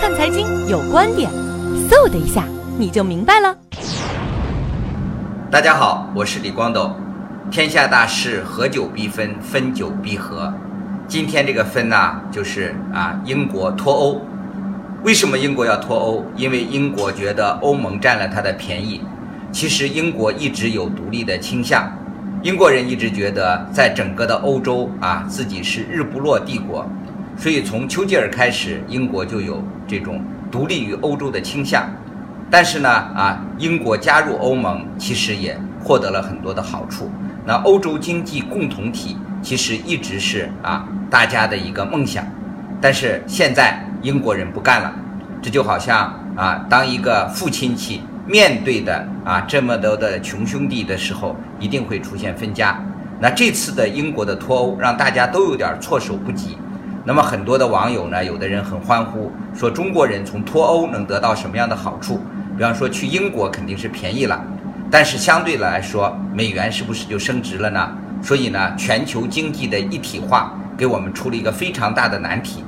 看财经有观点，嗖的一下你就明白了。大家好，我是李光斗。天下大事，合久必分，分久必合。今天这个分呢，就是啊，英国脱欧。为什么英国要脱欧？因为英国觉得欧盟占了它的便宜。其实英国一直有独立的倾向。英国人一直觉得，在整个的欧洲啊，自己是日不落帝国。所以从丘吉尔开始，英国就有这种独立于欧洲的倾向。但是呢，啊，英国加入欧盟其实也获得了很多的好处。那欧洲经济共同体其实一直是啊大家的一个梦想。但是现在英国人不干了，这就好像啊，当一个父亲戚面对的啊这么多的穷兄弟的时候，一定会出现分家。那这次的英国的脱欧，让大家都有点措手不及。那么很多的网友呢，有的人很欢呼，说中国人从脱欧能得到什么样的好处？比方说去英国肯定是便宜了，但是相对来说，美元是不是就升值了呢？所以呢，全球经济的一体化给我们出了一个非常大的难题。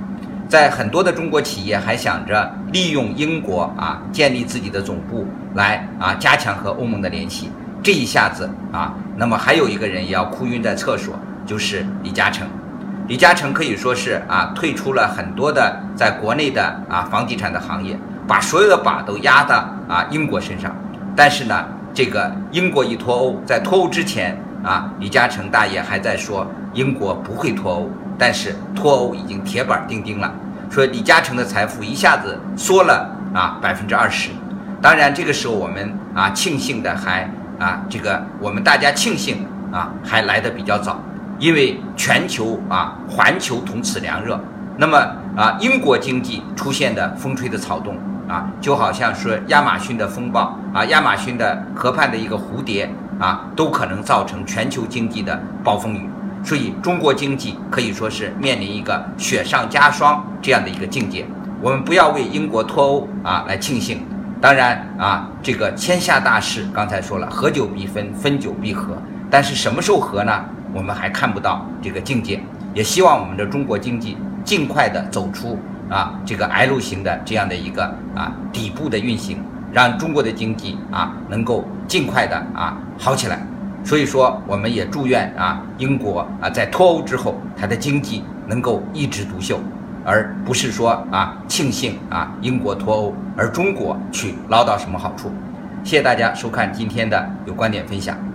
在很多的中国企业还想着利用英国啊建立自己的总部来啊加强和欧盟的联系，这一下子啊，那么还有一个人也要哭晕在厕所，就是李嘉诚。李嘉诚可以说是啊，退出了很多的在国内的啊房地产的行业，把所有的把都压到啊英国身上。但是呢，这个英国一脱欧，在脱欧之前啊，李嘉诚大爷还在说英国不会脱欧，但是脱欧已经铁板钉钉了。说李嘉诚的财富一下子缩了啊百分之二十。当然这个时候我们啊庆幸的还啊这个我们大家庆幸啊还来的比较早。因为全球啊，环球同此凉热，那么啊，英国经济出现的风吹的草动啊，就好像是亚马逊的风暴啊，亚马逊的河畔的一个蝴蝶啊，都可能造成全球经济的暴风雨。所以，中国经济可以说是面临一个雪上加霜这样的一个境界。我们不要为英国脱欧啊来庆幸。当然啊，这个天下大事刚才说了，合久必分，分久必合。但是什么时候合呢？我们还看不到这个境界，也希望我们的中国经济尽快的走出啊这个 L 型的这样的一个啊底部的运行，让中国的经济啊能够尽快的啊好起来。所以说，我们也祝愿啊英国啊在脱欧之后，它的经济能够一枝独秀，而不是说啊庆幸啊英国脱欧，而中国去捞到什么好处。谢谢大家收看今天的有观点分享。